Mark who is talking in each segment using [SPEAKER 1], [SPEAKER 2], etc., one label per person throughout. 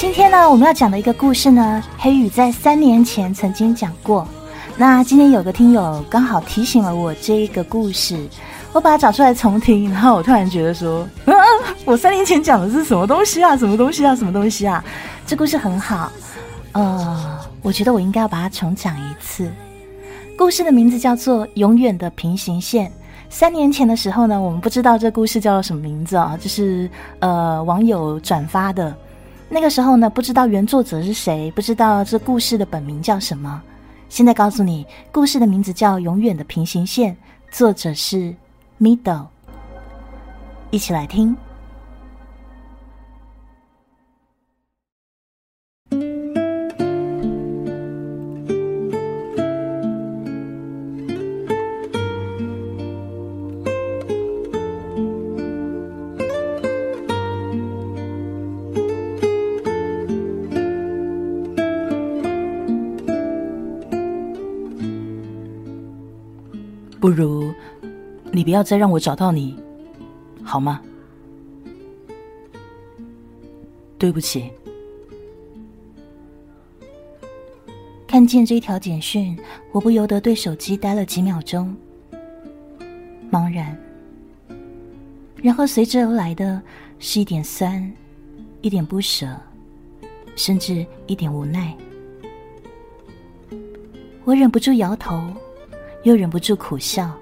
[SPEAKER 1] 今天呢，我们要讲的一个故事呢，黑羽在三年前曾经讲过。那今天有个听友刚好提醒了我这个故事，我把它找出来重听，然后我突然觉得说，啊，我三年前讲的是什么东西啊？什么东西啊？什么东西啊？这故事很好，呃，我觉得我应该要把它重讲一次。故事的名字叫做《永远的平行线》。三年前的时候呢，我们不知道这故事叫什么名字啊，就是呃网友转发的。那个时候呢，不知道原作者是谁，不知道这故事的本名叫什么。现在告诉你，故事的名字叫《永远的平行线》，作者是 Middle。一起来听。
[SPEAKER 2] 不如，你不要再让我找到你，好吗？对不起。
[SPEAKER 1] 看见这一条简讯，我不由得对手机呆了几秒钟，茫然，然后随之而来的是一点酸，一点不舍，甚至一点无奈。我忍不住摇头。又忍不住苦笑。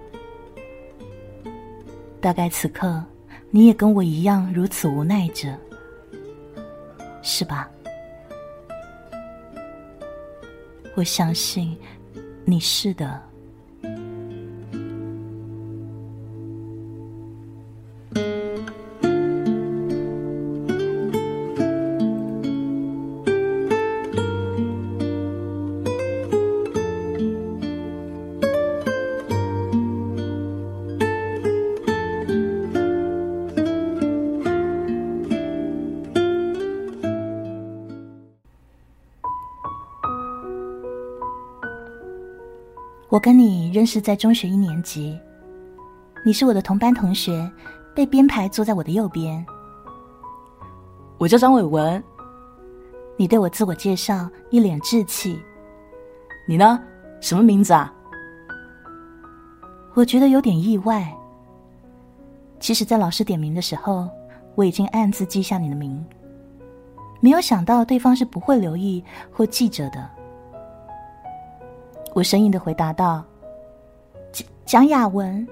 [SPEAKER 1] 大概此刻，你也跟我一样如此无奈着，是吧？我相信你是的。我跟你认识在中学一年级，你是我的同班同学，被编排坐在我的右边。
[SPEAKER 2] 我叫张伟文。
[SPEAKER 1] 你对我自我介绍，一脸稚气。
[SPEAKER 2] 你呢？什么名字啊？
[SPEAKER 1] 我觉得有点意外。其实，在老师点名的时候，我已经暗自记下你的名，没有想到对方是不会留意或记着的。我生硬的回答道：“蒋蒋雅文。”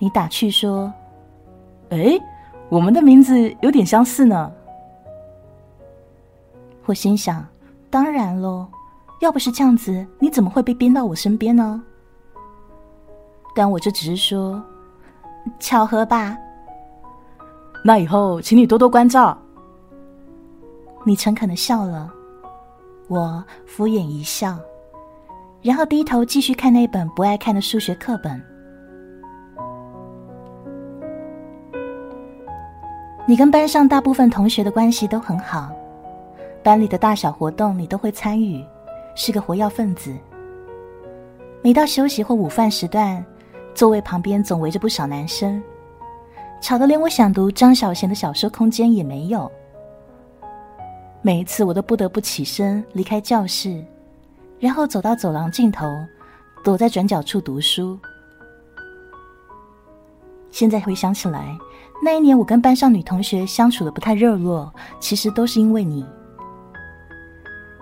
[SPEAKER 1] 你打趣说：“
[SPEAKER 2] 哎，我们的名字有点相似呢。”
[SPEAKER 1] 我心想：“当然喽，要不是这样子，你怎么会被编到我身边呢？”但我就只是说：“巧合吧。”
[SPEAKER 2] 那以后，请你多多关照。
[SPEAKER 1] 你诚恳的笑了，我敷衍一笑。然后低头继续看那本不爱看的数学课本。你跟班上大部分同学的关系都很好，班里的大小活动你都会参与，是个活跃分子。每到休息或午饭时段，座位旁边总围着不少男生，吵得连我想读张小娴的小说空间也没有。每一次我都不得不起身离开教室。然后走到走廊尽头，躲在转角处读书。现在回想起来，那一年我跟班上女同学相处的不太热络，其实都是因为你。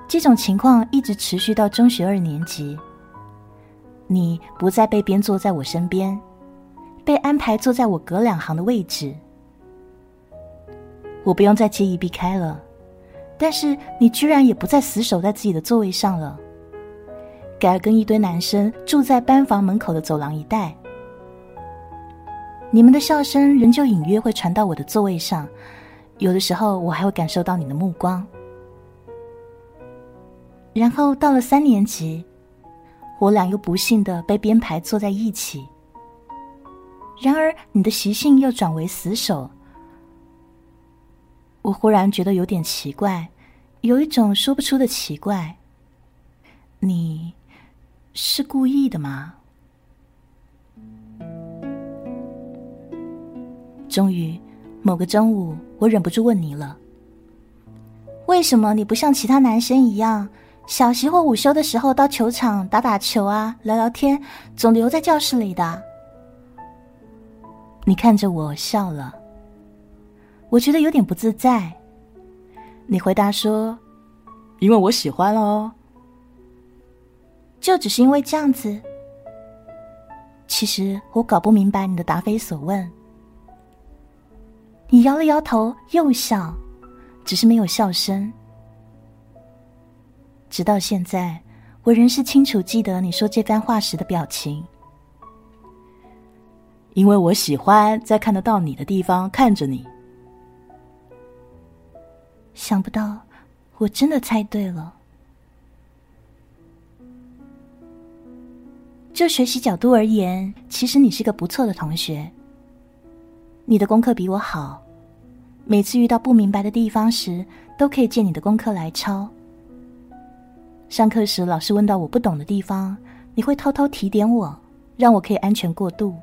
[SPEAKER 1] 这种情况一直持续到中学二年级，你不再被编坐在我身边，被安排坐在我隔两行的位置。我不用再介意避开了，但是你居然也不再死守在自己的座位上了。改跟一堆男生住在班房门口的走廊一带，你们的笑声仍旧隐约会传到我的座位上，有的时候我还会感受到你的目光。然后到了三年级，我俩又不幸的被编排坐在一起。然而你的习性又转为死守，我忽然觉得有点奇怪，有一种说不出的奇怪。你。是故意的吗？终于，某个中午，我忍不住问你了：“为什么你不像其他男生一样，小息或午休的时候到球场打打球啊，聊聊天，总留在教室里的？你看着我笑了，我觉得有点不自在。你回答说：“
[SPEAKER 2] 因为我喜欢哦。”
[SPEAKER 1] 就只是因为这样子？其实我搞不明白你的答非所问。你摇了摇头，又笑，只是没有笑声。直到现在，我仍是清楚记得你说这番话时的表情。
[SPEAKER 2] 因为我喜欢在看得到你的地方看着你。
[SPEAKER 1] 想不到，我真的猜对了。就学习角度而言，其实你是个不错的同学。你的功课比我好，每次遇到不明白的地方时，都可以借你的功课来抄。上课时老师问到我不懂的地方，你会偷偷提点我，让我可以安全过渡。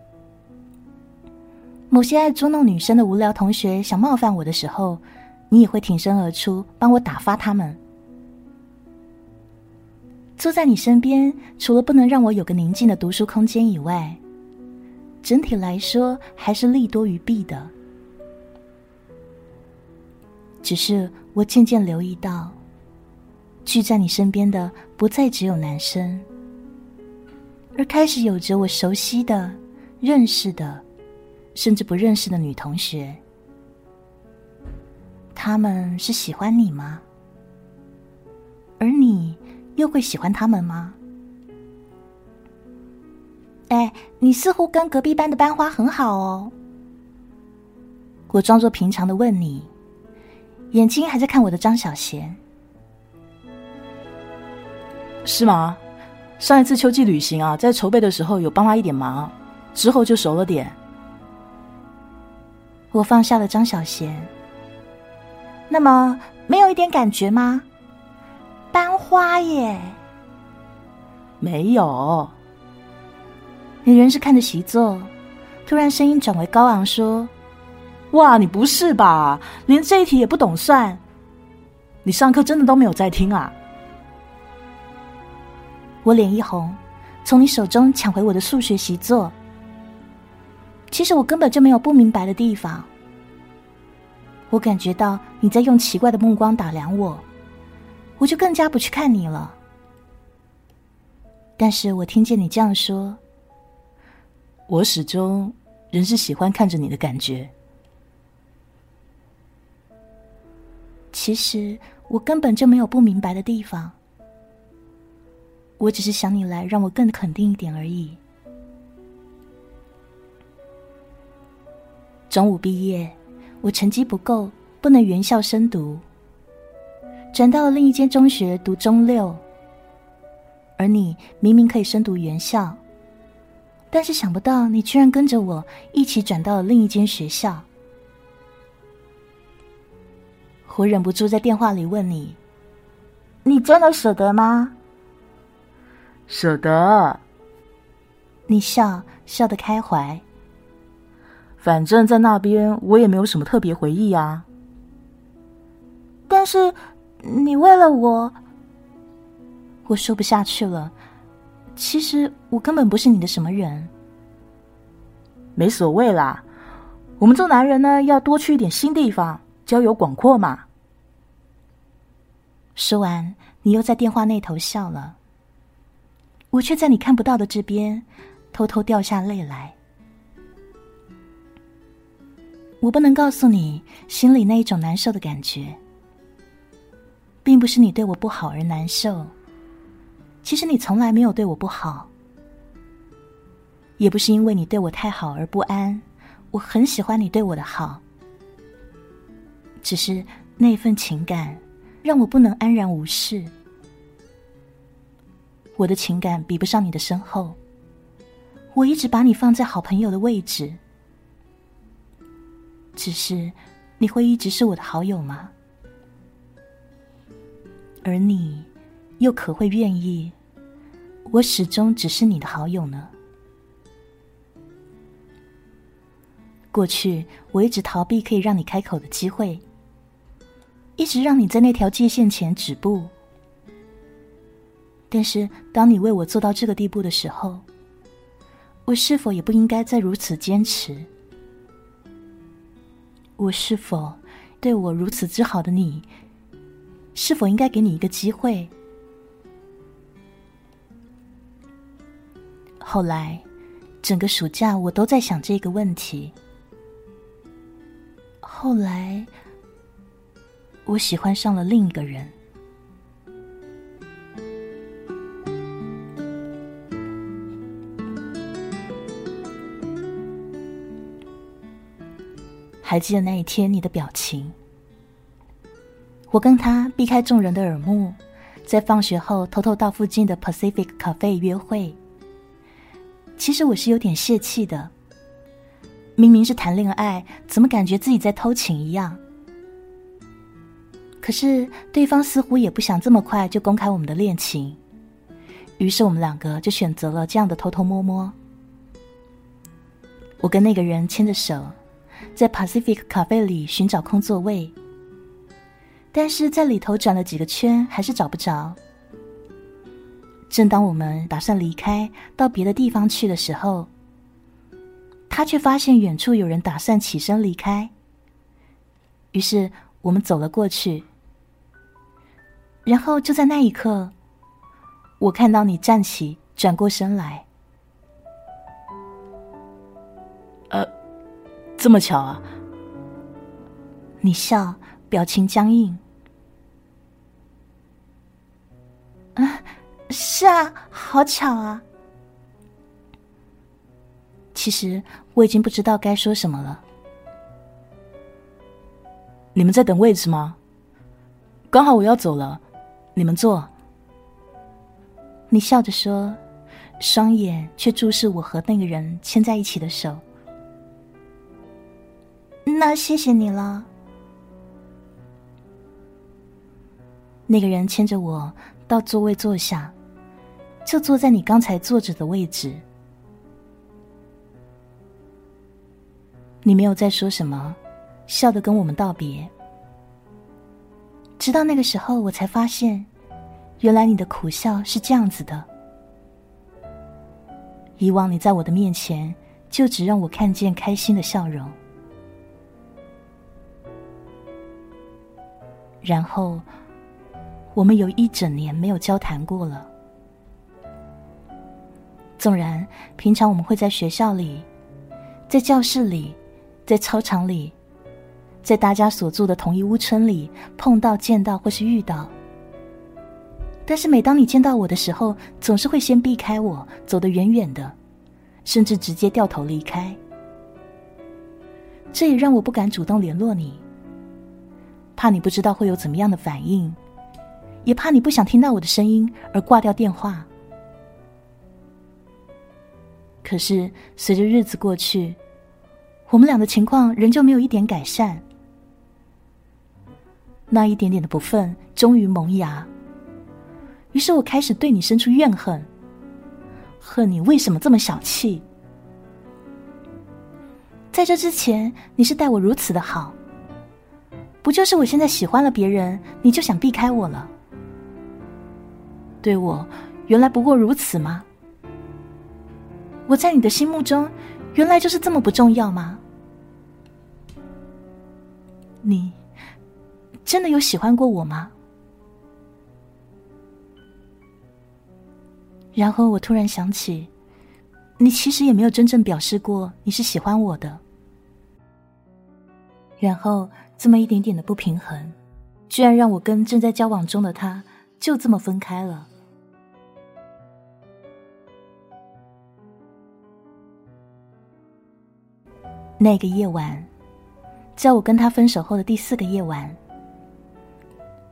[SPEAKER 1] 某些爱捉弄女生的无聊同学想冒犯我的时候，你也会挺身而出，帮我打发他们。坐在你身边，除了不能让我有个宁静的读书空间以外，整体来说，还是利多于弊的。只是我渐渐留意到，聚在你身边的不再只有男生，而开始有着我熟悉的、认识的，甚至不认识的女同学。他们是喜欢你吗？而你又会喜欢他们吗？哎，你似乎跟隔壁班的班花很好哦。我装作平常的问你，眼睛还在看我的张小贤。
[SPEAKER 2] 是吗？上一次秋季旅行啊，在筹备的时候有帮他一点忙，之后就熟了点。
[SPEAKER 1] 我放下了张小贤。那么，没有一点感觉吗？班花耶？
[SPEAKER 2] 没有。
[SPEAKER 1] 你仍是看着习作，突然声音转为高昂，说：“
[SPEAKER 2] 哇，你不是吧？连这一题也不懂算？你上课真的都没有在听啊？”
[SPEAKER 1] 我脸一红，从你手中抢回我的数学习作。其实我根本就没有不明白的地方。我感觉到你在用奇怪的目光打量我，我就更加不去看你了。但是我听见你这样说。
[SPEAKER 2] 我始终仍是喜欢看着你的感觉。
[SPEAKER 1] 其实我根本就没有不明白的地方，我只是想你来让我更肯定一点而已。中午毕业，我成绩不够，不能原校深读，转到了另一间中学读中六。而你明明可以升读原校。但是想不到，你居然跟着我一起转到了另一间学校。我忍不住在电话里问你：“你真的舍得吗？”
[SPEAKER 2] 舍得。
[SPEAKER 1] 你笑笑得开怀。
[SPEAKER 2] 反正，在那边我也没有什么特别回忆啊。
[SPEAKER 1] 但是，你为了我，我说不下去了。其实我根本不是你的什么人，
[SPEAKER 2] 没所谓啦。我们做男人呢，要多去一点新地方，交友广阔嘛。
[SPEAKER 1] 说完，你又在电话那头笑了，我却在你看不到的这边偷偷掉下泪来。我不能告诉你心里那一种难受的感觉，并不是你对我不好而难受。其实你从来没有对我不好，也不是因为你对我太好而不安。我很喜欢你对我的好，只是那份情感让我不能安然无事。我的情感比不上你的深厚，我一直把你放在好朋友的位置。只是你会一直是我的好友吗？而你？又可会愿意？我始终只是你的好友呢。过去我一直逃避可以让你开口的机会，一直让你在那条界限前止步。但是，当你为我做到这个地步的时候，我是否也不应该再如此坚持？我是否对我如此之好的你，是否应该给你一个机会？后来，整个暑假我都在想这个问题。后来，我喜欢上了另一个人。还记得那一天你的表情？我跟他避开众人的耳目，在放学后偷偷到附近的 Pacific Cafe 约会。其实我是有点泄气的，明明是谈恋爱，怎么感觉自己在偷情一样？可是对方似乎也不想这么快就公开我们的恋情，于是我们两个就选择了这样的偷偷摸摸。我跟那个人牵着手，在 Pacific Cafe 里寻找空座位，但是在里头转了几个圈，还是找不着。正当我们打算离开到别的地方去的时候，他却发现远处有人打算起身离开。于是我们走了过去，然后就在那一刻，我看到你站起，转过身来。
[SPEAKER 2] 呃，这么巧啊！
[SPEAKER 1] 你笑，表情僵硬。啊。是啊，好巧啊！其实我已经不知道该说什么了。
[SPEAKER 2] 你们在等位置吗？刚好我要走了，你们坐。
[SPEAKER 1] 你笑着说，双眼却注视我和那个人牵在一起的手。那谢谢你了。那个人牵着我到座位坐下。就坐在你刚才坐着的位置。你没有再说什么，笑得跟我们道别。直到那个时候，我才发现，原来你的苦笑是这样子的。以往你在我的面前，就只让我看见开心的笑容。然后，我们有一整年没有交谈过了。纵然平常我们会在学校里，在教室里，在操场里，在大家所住的同一屋村里碰到、见到或是遇到，但是每当你见到我的时候，总是会先避开我，走得远远的，甚至直接掉头离开。这也让我不敢主动联络你，怕你不知道会有怎么样的反应，也怕你不想听到我的声音而挂掉电话。可是，随着日子过去，我们俩的情况仍旧没有一点改善。那一点点的不忿终于萌芽，于是我开始对你生出怨恨，恨你为什么这么小气。在这之前，你是待我如此的好，不就是我现在喜欢了别人，你就想避开我了？对我，原来不过如此吗？我在你的心目中，原来就是这么不重要吗？你真的有喜欢过我吗？然后我突然想起，你其实也没有真正表示过你是喜欢我的。然后这么一点点的不平衡，居然让我跟正在交往中的他就这么分开了。那个夜晚，在我跟他分手后的第四个夜晚，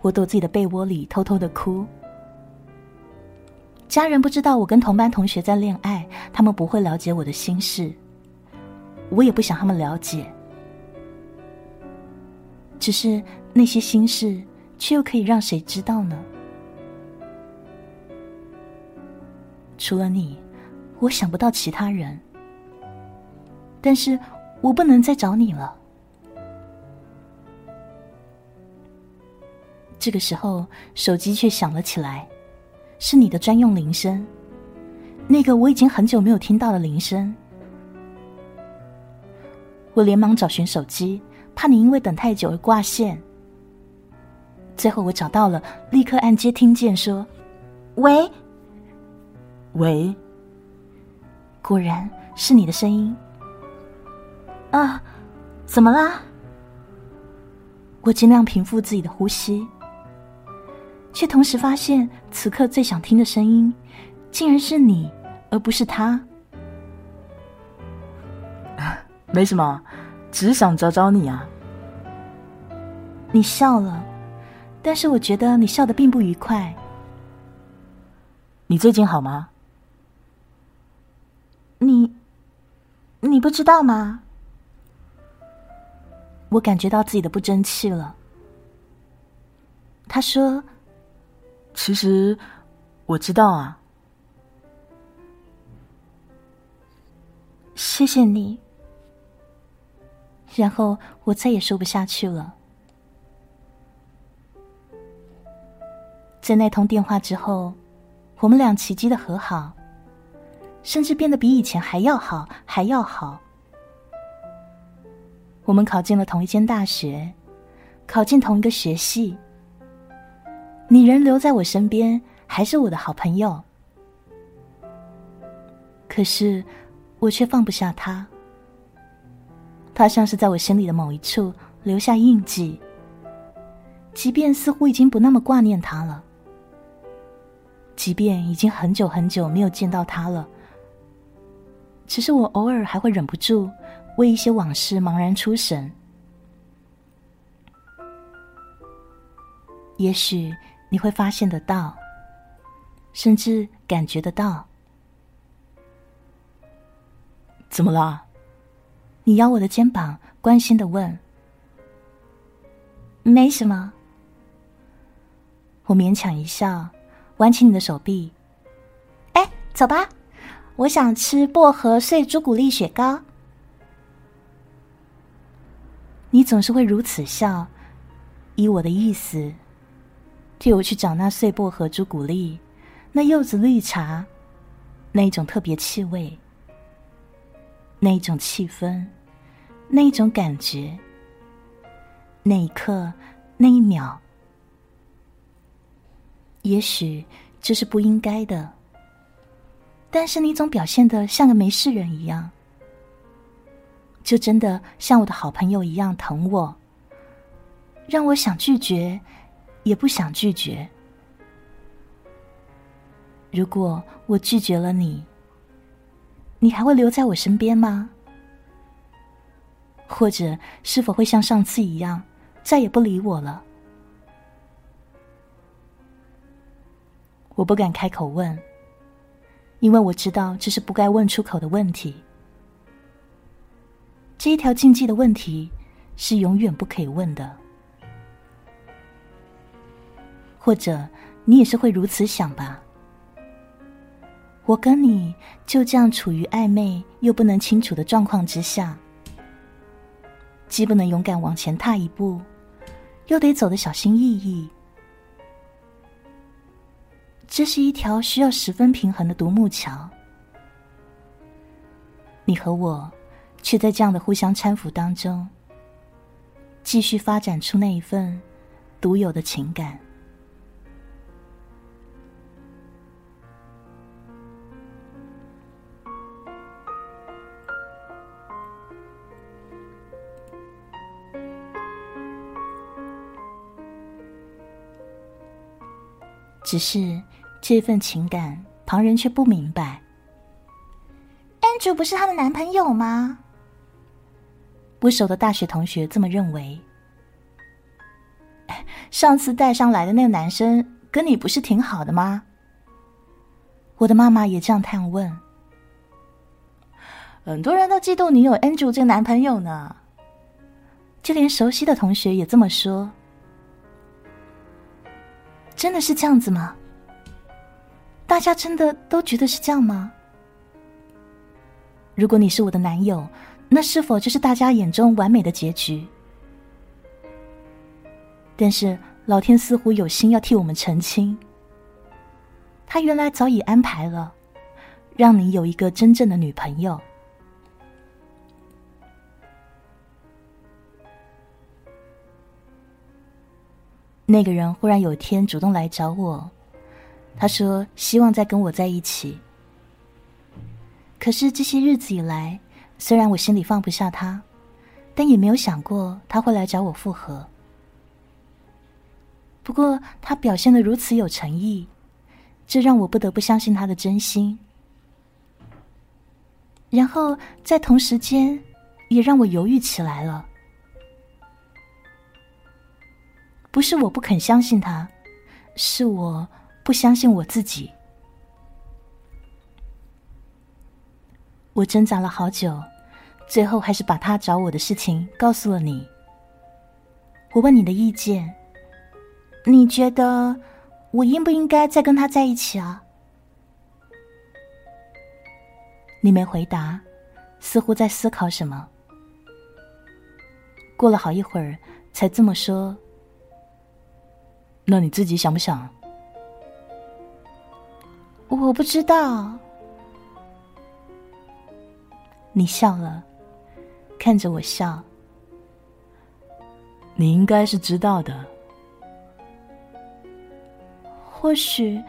[SPEAKER 1] 我躲自己的被窝里偷偷的哭。家人不知道我跟同班同学在恋爱，他们不会了解我的心事，我也不想他们了解。只是那些心事，却又可以让谁知道呢？除了你，我想不到其他人。但是。我不能再找你了。这个时候，手机却响了起来，是你的专用铃声，那个我已经很久没有听到的铃声。我连忙找寻手机，怕你因为等太久而挂线。最后我找到了，立刻按接听键说：“喂，
[SPEAKER 2] 喂。”
[SPEAKER 1] 果然是你的声音。啊，怎么啦？我尽量平复自己的呼吸，却同时发现，此刻最想听的声音，竟然是你，而不是他。
[SPEAKER 2] 没什么，只是想找找你啊。
[SPEAKER 1] 你笑了，但是我觉得你笑的并不愉快。
[SPEAKER 2] 你最近好吗？
[SPEAKER 1] 你，你不知道吗？我感觉到自己的不争气了。他说：“
[SPEAKER 2] 其实我知道啊。”
[SPEAKER 1] 谢谢你。然后我再也说不下去了。在那通电话之后，我们俩奇迹的和好，甚至变得比以前还要好，还要好。我们考进了同一间大学，考进同一个学系。你人留在我身边，还是我的好朋友。可是，我却放不下他。他像是在我心里的某一处留下印记，即便似乎已经不那么挂念他了，即便已经很久很久没有见到他了，只是我偶尔还会忍不住。为一些往事茫然出神，也许你会发现得到，甚至感觉得到。
[SPEAKER 2] 怎么了？
[SPEAKER 1] 你摇我的肩膀，关心的问。没什么。我勉强一笑，挽起你的手臂。哎，走吧，我想吃薄荷碎朱古力雪糕。你总是会如此笑，依我的意思，替我去找那碎薄荷朱古力，那柚子绿茶，那一种特别气味，那一种气氛，那一种感觉，那一刻，那一秒，也许这是不应该的，但是你总表现的像个没事人一样。就真的像我的好朋友一样疼我，让我想拒绝，也不想拒绝。如果我拒绝了你，你还会留在我身边吗？或者是否会像上次一样，再也不理我了？我不敢开口问，因为我知道这是不该问出口的问题。这一条禁忌的问题是永远不可以问的，或者你也是会如此想吧？我跟你就这样处于暧昧又不能清楚的状况之下，既不能勇敢往前踏一步，又得走得小心翼翼。这是一条需要十分平衡的独木桥，你和我。却在这样的互相搀扶当中，继续发展出那一份独有的情感。只是这份情感，旁人却不明白。Andrew 不是她的男朋友吗？不熟的大学同学这么认为。上次带上来的那个男生跟你不是挺好的吗？我的妈妈也这样探问。很多人都嫉妒你有 Andrew 这个男朋友呢，就连熟悉的同学也这么说。真的是这样子吗？大家真的都觉得是这样吗？如果你是我的男友。那是否就是大家眼中完美的结局？但是老天似乎有心要替我们澄清，他原来早已安排了，让你有一个真正的女朋友。那个人忽然有一天主动来找我，他说希望再跟我在一起。可是这些日子以来，虽然我心里放不下他，但也没有想过他会来找我复合。不过他表现的如此有诚意，这让我不得不相信他的真心。然后在同时间，也让我犹豫起来了。不是我不肯相信他，是我不相信我自己。我挣扎了好久，最后还是把他找我的事情告诉了你。我问你的意见，你觉得我应不应该再跟他在一起啊？你没回答，似乎在思考什么。过了好一会儿，才这么说。
[SPEAKER 2] 那你自己想不想？
[SPEAKER 1] 我不知道。你笑了，看着我笑。
[SPEAKER 2] 你应该是知道的。
[SPEAKER 1] 或许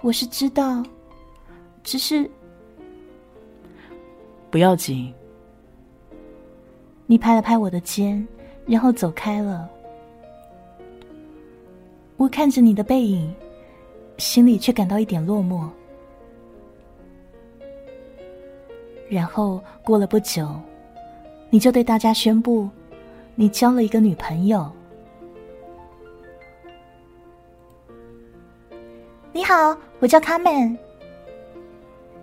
[SPEAKER 1] 我是知道，只是
[SPEAKER 2] 不要紧。
[SPEAKER 1] 你拍了拍我的肩，然后走开了。我看着你的背影，心里却感到一点落寞。然后过了不久，你就对大家宣布，你交了一个女朋友。你好，我叫卡门。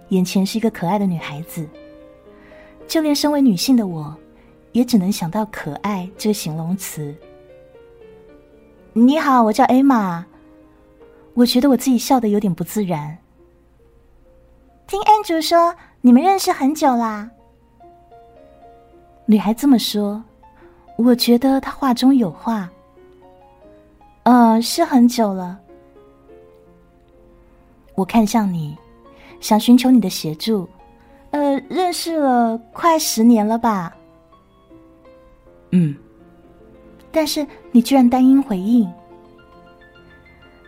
[SPEAKER 1] 眼前是一个可爱的女孩子，就连身为女性的我，也只能想到“可爱”这个形容词。你好，我叫艾玛。我觉得我自己笑的有点不自然。听安卓说你们认识很久啦。女孩这么说，我觉得她话中有话。呃，是很久了。我看向你，想寻求你的协助。呃，认识了快十年了吧？
[SPEAKER 2] 嗯。
[SPEAKER 1] 但是你居然单音回应，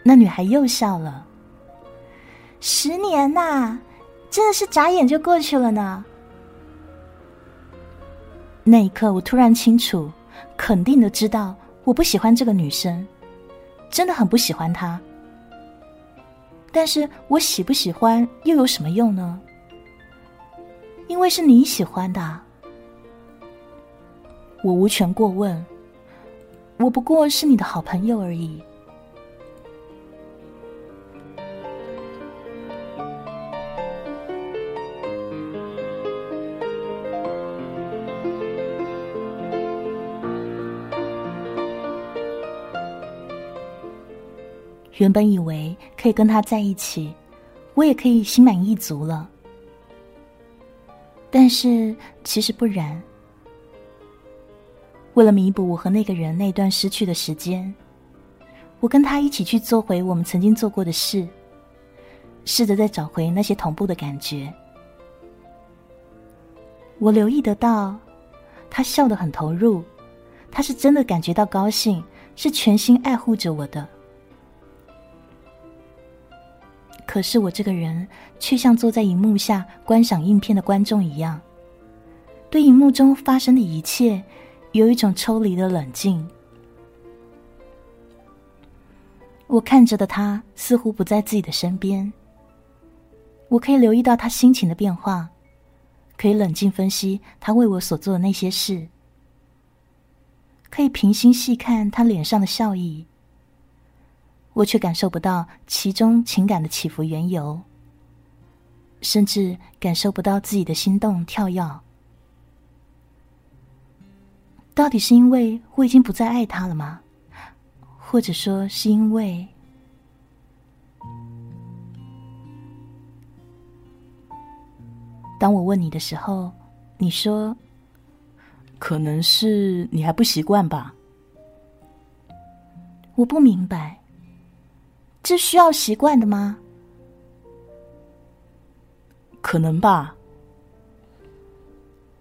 [SPEAKER 1] 那女孩又笑了。十年呐，真的是眨眼就过去了呢。那一刻，我突然清楚、肯定的知道，我不喜欢这个女生，真的很不喜欢她。但是我喜不喜欢又有什么用呢？因为是你喜欢的，我无权过问。我不过是你的好朋友而已。原本以为可以跟他在一起，我也可以心满意足了。但是其实不然。为了弥补我和那个人那段失去的时间，我跟他一起去做回我们曾经做过的事，试着再找回那些同步的感觉。我留意得到，他笑得很投入，他是真的感觉到高兴，是全心爱护着我的。可是我这个人却像坐在荧幕下观赏影片的观众一样，对荧幕中发生的一切。有一种抽离的冷静。我看着的他似乎不在自己的身边。我可以留意到他心情的变化，可以冷静分析他为我所做的那些事，可以平心细看他脸上的笑意。我却感受不到其中情感的起伏缘由，甚至感受不到自己的心动跳跃。到底是因为我已经不再爱他了吗？或者说是因为……当我问你的时候，你说：“
[SPEAKER 2] 可能是你还不习惯吧。”
[SPEAKER 1] 我不明白，这需要习惯的吗？
[SPEAKER 2] 可能吧。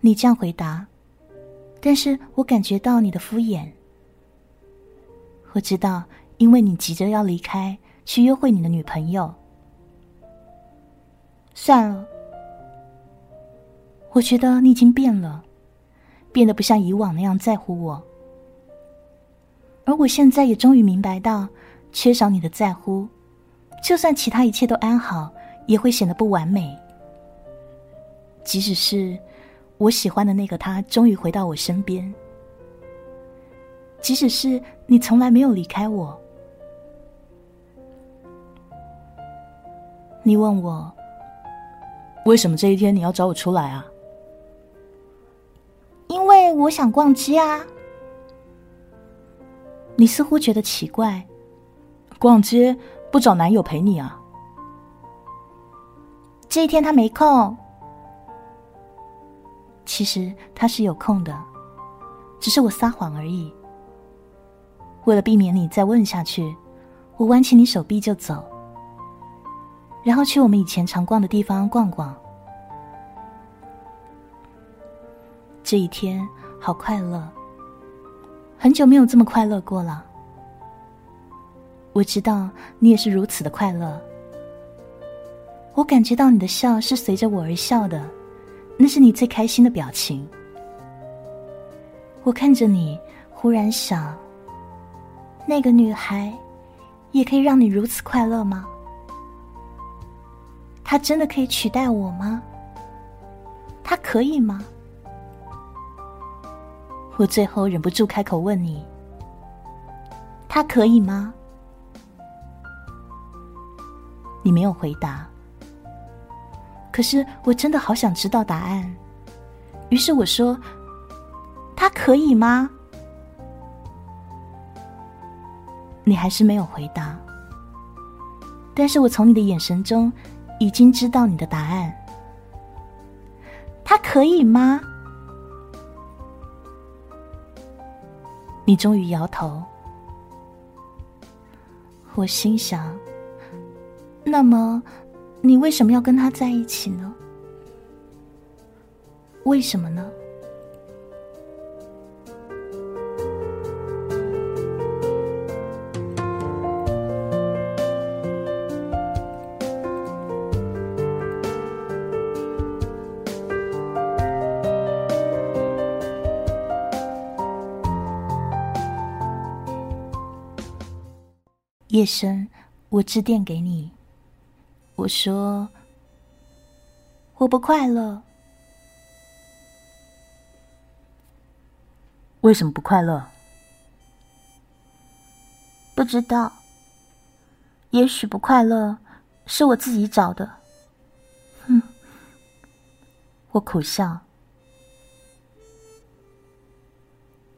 [SPEAKER 1] 你这样回答，但是我感觉到你的敷衍。我知道，因为你急着要离开，去约会你的女朋友。算了，我觉得你已经变了，变得不像以往那样在乎我。而我现在也终于明白到，缺少你的在乎，就算其他一切都安好，也会显得不完美。即使是我喜欢的那个他终于回到我身边，即使是你从来没有离开我，你问我
[SPEAKER 2] 为什么这一天你要找我出来啊？
[SPEAKER 1] 因为我想逛街啊。你似乎觉得奇怪，
[SPEAKER 2] 逛街不找男友陪你啊？
[SPEAKER 1] 这一天他没空。其实他是有空的，只是我撒谎而已。为了避免你再问下去，我挽起你手臂就走，然后去我们以前常逛的地方逛逛。这一天好快乐，很久没有这么快乐过了。我知道你也是如此的快乐，我感觉到你的笑是随着我而笑的。那是你最开心的表情。我看着你，忽然想：那个女孩，也可以让你如此快乐吗？她真的可以取代我吗？她可以吗？我最后忍不住开口问你：她可以吗？你没有回答。可是我真的好想知道答案，于是我说：“他可以吗？”你还是没有回答，但是我从你的眼神中已经知道你的答案。他可以吗？你终于摇头。我心想：那么。你为什么要跟他在一起呢？为什么呢？夜深，我致电给你。我说：“我不快乐。
[SPEAKER 2] 为什么不快乐？
[SPEAKER 1] 不知道。也许不快乐是我自己找的。哼，我苦笑。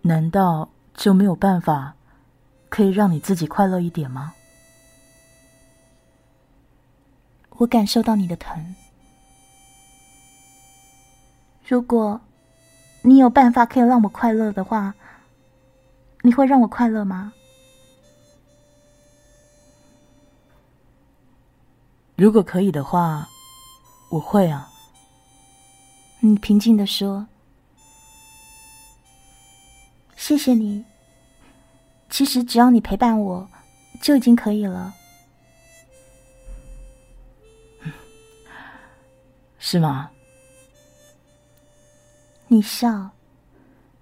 [SPEAKER 2] 难道就没有办法可以让你自己快乐一点吗？”
[SPEAKER 1] 我感受到你的疼。如果你有办法可以让我快乐的话，你会让我快乐吗？
[SPEAKER 2] 如果可以的话，我会啊。
[SPEAKER 1] 你平静的说：“谢谢你。其实只要你陪伴我，就已经可以了。”
[SPEAKER 2] 是吗？
[SPEAKER 1] 你笑，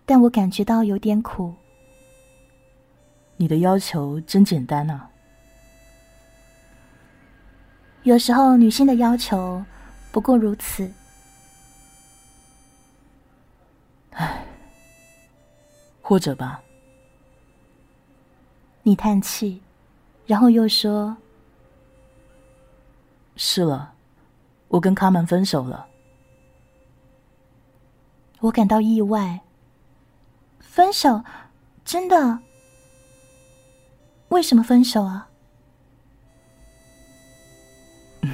[SPEAKER 1] 但我感觉到有点苦。
[SPEAKER 2] 你的要求真简单啊！
[SPEAKER 1] 有时候女性的要求不过如此。
[SPEAKER 2] 唉，或者吧。
[SPEAKER 1] 你叹气，然后又说：“
[SPEAKER 2] 是了。”我跟卡门分手了，
[SPEAKER 1] 我感到意外。分手？真的？为什么分手啊？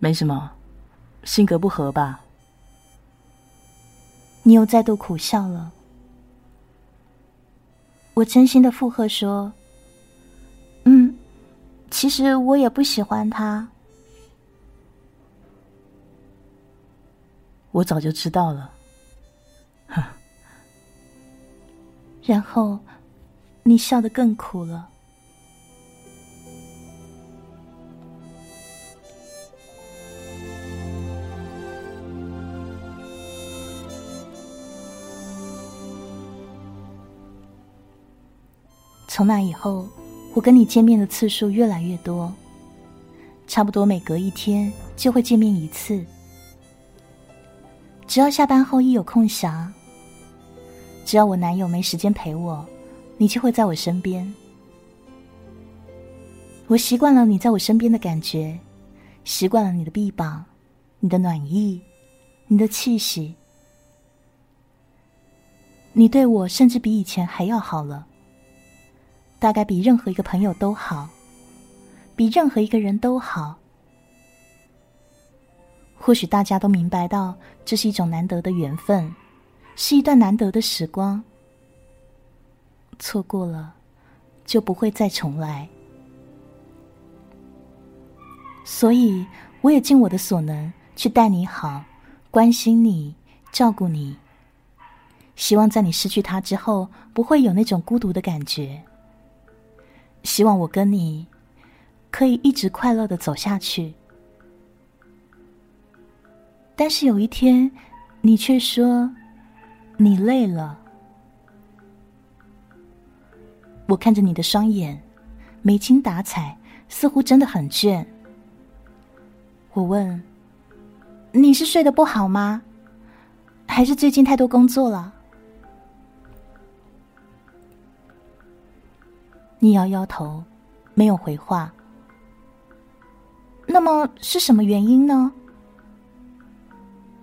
[SPEAKER 2] 没什么，性格不合吧。
[SPEAKER 1] 你又再度苦笑了。我真心的附和说：“嗯其实我也不喜欢他。
[SPEAKER 2] 我早就知道了。哼。
[SPEAKER 1] 然后，你笑得更苦了。从那以后，我跟你见面的次数越来越多，差不多每隔一天就会见面一次。只要下班后一有空暇，只要我男友没时间陪我，你就会在我身边。我习惯了你在我身边的感觉，习惯了你的臂膀、你的暖意、你的气息。你对我甚至比以前还要好了。大概比任何一个朋友都好，比任何一个人都好。或许大家都明白到，这是一种难得的缘分，是一段难得的时光。错过了，就不会再重来。所以，我也尽我的所能去待你好，关心你，照顾你。希望在你失去他之后，不会有那种孤独的感觉。希望我跟你可以一直快乐的走下去，但是有一天，你却说你累了。我看着你的双眼，没精打采，似乎真的很倦。我问：“你是睡得不好吗？还是最近太多工作了？”你摇摇头，没有回话。那么是什么原因呢？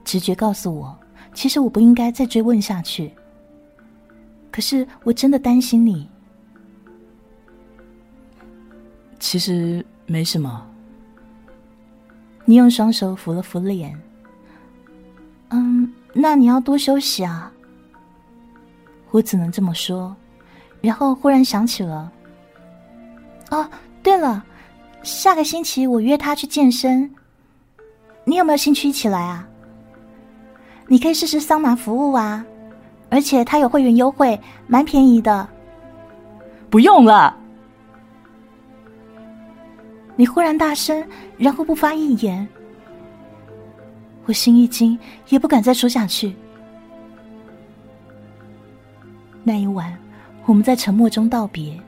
[SPEAKER 1] 直觉告诉我，其实我不应该再追问下去。可是我真的担心你。
[SPEAKER 2] 其实没什么。
[SPEAKER 1] 你用双手扶了扶脸。嗯，那你要多休息啊。我只能这么说，然后忽然想起了。哦，对了，下个星期我约他去健身，你有没有兴趣一起来啊？你可以试试桑拿服务啊，而且它有会员优惠，蛮便宜的。
[SPEAKER 2] 不用了。
[SPEAKER 1] 你忽然大声，然后不发一言，我心一惊，也不敢再说下去。那一晚，我们在沉默中道别。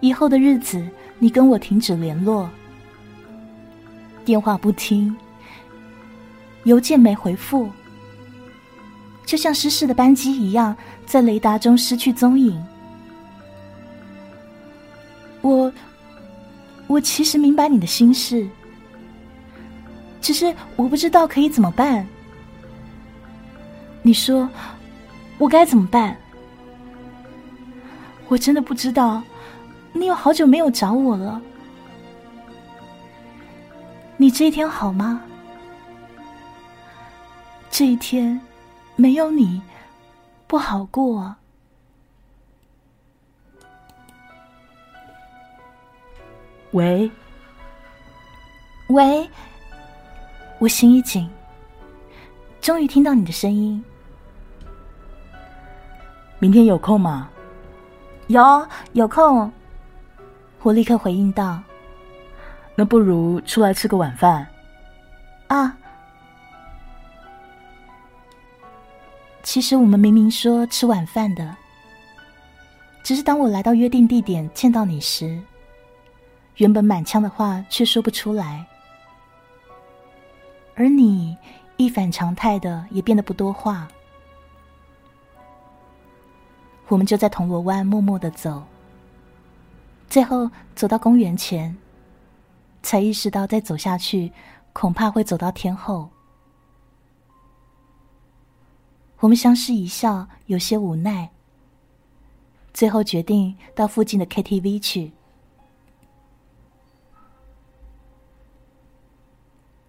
[SPEAKER 1] 以后的日子，你跟我停止联络，电话不听，邮件没回复，就像失事的班机一样，在雷达中失去踪影。我，我其实明白你的心事，只是我不知道可以怎么办。你说，我该怎么办？我真的不知道。你有好久没有找我了，你这一天好吗？这一天没有你不好过。
[SPEAKER 2] 喂，
[SPEAKER 1] 喂，我心一紧，终于听到你的声音。
[SPEAKER 2] 明天有空吗？
[SPEAKER 1] 有，有空。我立刻回应道：“
[SPEAKER 2] 那不如出来吃个晚饭。”
[SPEAKER 1] 啊，其实我们明明说吃晚饭的，只是当我来到约定地点见到你时，原本满腔的话却说不出来，而你一反常态的也变得不多话。我们就在铜锣湾默默的走。最后走到公园前，才意识到再走下去恐怕会走到天后。我们相视一笑，有些无奈。最后决定到附近的 KTV 去。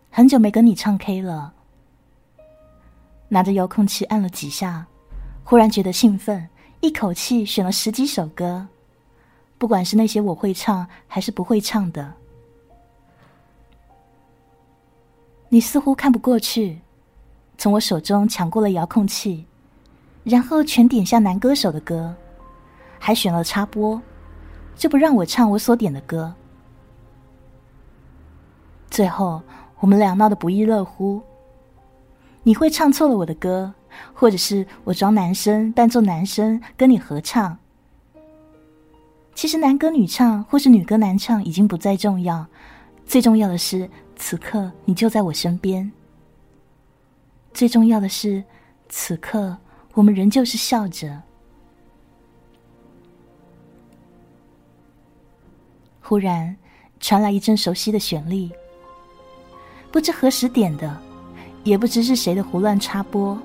[SPEAKER 1] 很久没跟你唱 K 了，拿着遥控器按了几下，忽然觉得兴奋，一口气选了十几首歌。不管是那些我会唱还是不会唱的。你似乎看不过去，从我手中抢过了遥控器，然后全点下男歌手的歌，还选了插播，就不让我唱我所点的歌。最后，我们俩闹得不亦乐乎。你会唱错了我的歌，或者是我装男生扮作男生跟你合唱。其实男歌女唱或是女歌男唱已经不再重要，最重要的是。此刻你就在我身边。最重要的是，此刻我们仍旧是笑着。忽然传来一阵熟悉的旋律，不知何时点的，也不知是谁的胡乱插播。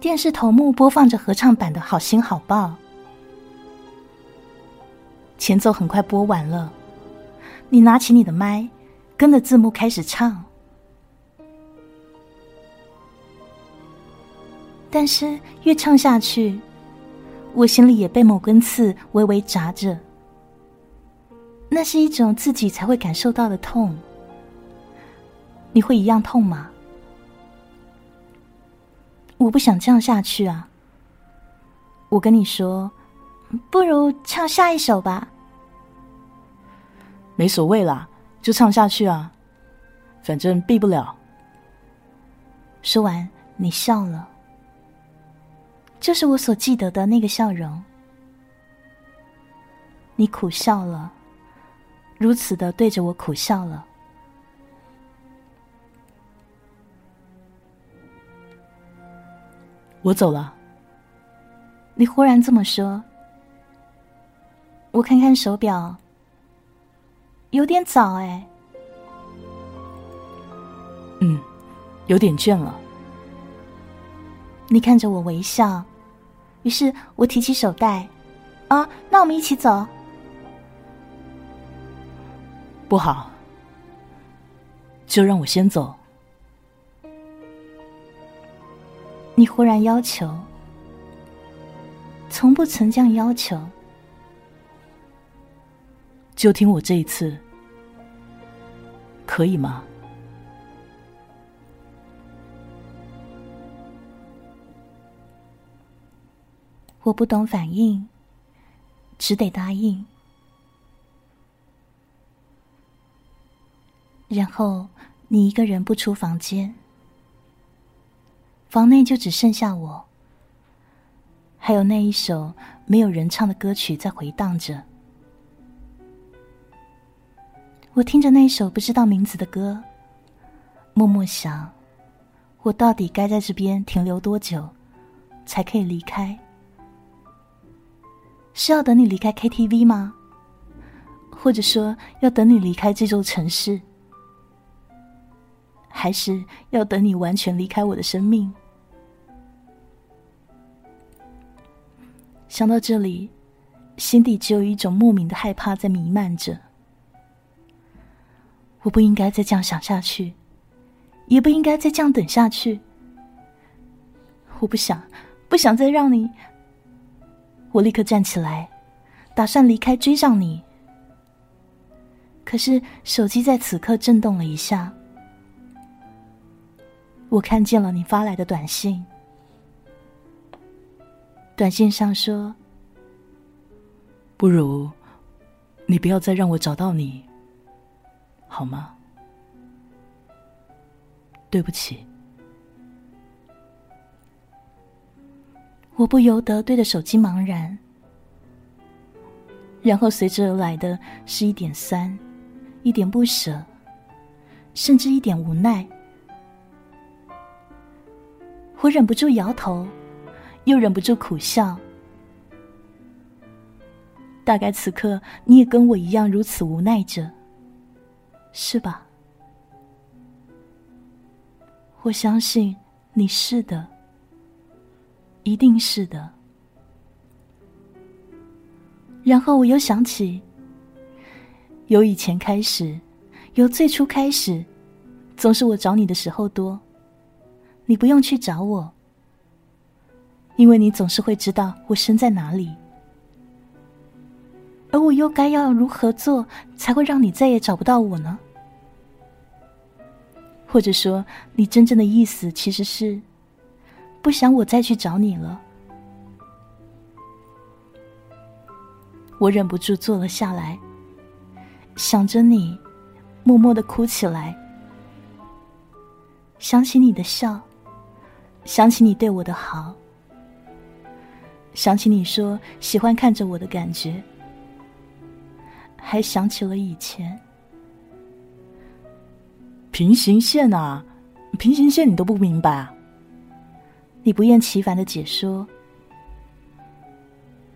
[SPEAKER 1] 电视头目播放着合唱版的《好心好报》，前奏很快播完了。你拿起你的麦，跟着字幕开始唱，但是越唱下去，我心里也被某根刺微微扎着。那是一种自己才会感受到的痛。你会一样痛吗？我不想这样下去啊！我跟你说，不如唱下一首吧。
[SPEAKER 2] 没所谓啦，就唱下去啊，反正避不了。
[SPEAKER 1] 说完，你笑了，就是我所记得的那个笑容。你苦笑了，如此的对着我苦笑了。
[SPEAKER 2] 我走了。
[SPEAKER 1] 你忽然这么说，我看看手表。有点早哎，
[SPEAKER 2] 嗯，有点倦了。
[SPEAKER 1] 你看着我微笑，于是我提起手袋，啊，那我们一起走。
[SPEAKER 2] 不好，就让我先走。
[SPEAKER 1] 你忽然要求，从不曾这样要求。
[SPEAKER 2] 就听我这一次，可以吗？
[SPEAKER 1] 我不懂反应，只得答应。然后你一个人不出房间，房内就只剩下我，还有那一首没有人唱的歌曲在回荡着。我听着那首不知道名字的歌，默默想：我到底该在这边停留多久，才可以离开？是要等你离开 KTV 吗？或者说要等你离开这座城市？还是要等你完全离开我的生命？想到这里，心底只有一种莫名的害怕在弥漫着。我不应该再这样想下去，也不应该再这样等下去。我不想，不想再让你。我立刻站起来，打算离开，追上你。可是手机在此刻震动了一下，我看见了你发来的短信。短信上说：“
[SPEAKER 2] 不如你不要再让我找到你。”好吗？对不起，
[SPEAKER 1] 我不由得对着手机茫然，然后随之而来的是一点酸，一点不舍，甚至一点无奈。我忍不住摇头，又忍不住苦笑。大概此刻你也跟我一样如此无奈着。是吧？我相信你是的，一定是的。然后我又想起，由以前开始，由最初开始，总是我找你的时候多，你不用去找我，因为你总是会知道我身在哪里。而我又该要如何做，才会让你再也找不到我呢？或者说，你真正的意思其实是不想我再去找你了？我忍不住坐了下来，想着你，默默的哭起来，想起你的笑，想起你对我的好。想起你说喜欢看着我的感觉，还想起了以前。
[SPEAKER 2] 平行线啊，平行线你都不明白啊？
[SPEAKER 1] 你不厌其烦的解说。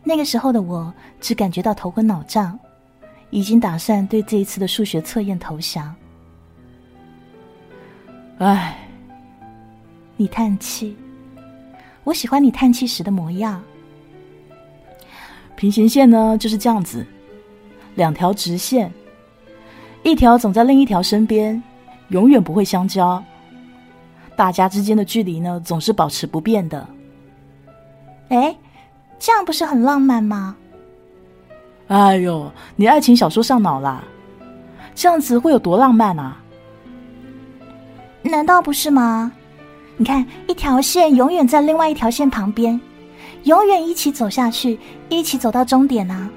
[SPEAKER 1] 那个时候的我只感觉到头昏脑胀，已经打算对这一次的数学测验投降。
[SPEAKER 2] 唉，
[SPEAKER 1] 你叹气，我喜欢你叹气时的模样。
[SPEAKER 2] 平行线呢就是这样子，两条直线，一条总在另一条身边，永远不会相交。大家之间的距离呢总是保持不变的。
[SPEAKER 1] 哎，这样不是很浪漫吗？
[SPEAKER 2] 哎呦，你爱情小说上脑啦！这样子会有多浪漫啊？
[SPEAKER 1] 难道不是吗？你看，一条线永远在另外一条线旁边。永远一起走下去，一起走到终点啊！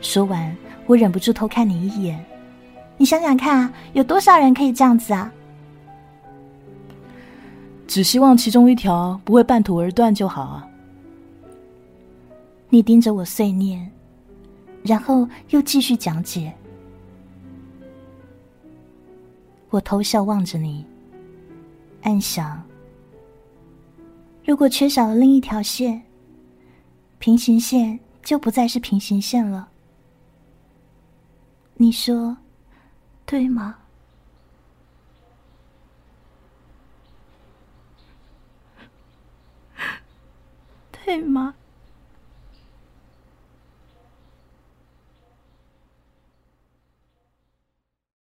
[SPEAKER 1] 说完，我忍不住偷看你一眼。你想想看啊，有多少人可以这样子啊？
[SPEAKER 2] 只希望其中一条不会半途而断就好啊！
[SPEAKER 1] 你盯着我碎念，然后又继续讲解。我偷笑望着你，暗想。如果缺少了另一条线，平行线就不再是平行线了。你说，对吗？对吗？